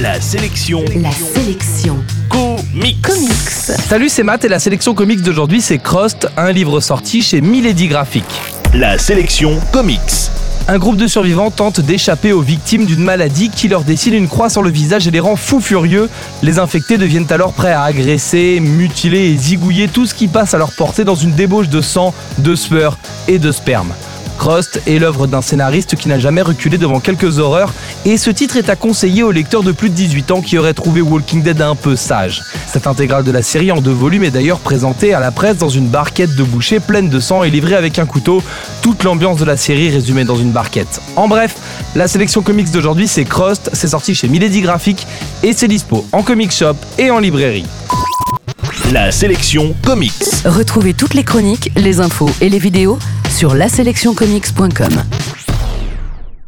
La sélection. La sélection. Comics. Comics. Salut, c'est Matt et la sélection comics d'aujourd'hui c'est Crost, un livre sorti chez Milady Graphics. La sélection comics. Un groupe de survivants tente d'échapper aux victimes d'une maladie qui leur dessine une croix sur le visage et les rend fous furieux. Les infectés deviennent alors prêts à agresser, mutiler et zigouiller tout ce qui passe à leur portée dans une débauche de sang, de sueur et de sperme. Crost est l'œuvre d'un scénariste qui n'a jamais reculé devant quelques horreurs et ce titre est à conseiller aux lecteurs de plus de 18 ans qui auraient trouvé Walking Dead un peu sage. Cette intégrale de la série en deux volumes est d'ailleurs présentée à la presse dans une barquette de boucher pleine de sang et livrée avec un couteau. Toute l'ambiance de la série résumée dans une barquette. En bref, la sélection comics d'aujourd'hui c'est Crost, c'est sorti chez Milady Graphics et c'est dispo en comic shop et en librairie. La sélection comics. Retrouvez toutes les chroniques, les infos et les vidéos sur laselectioncomics.com.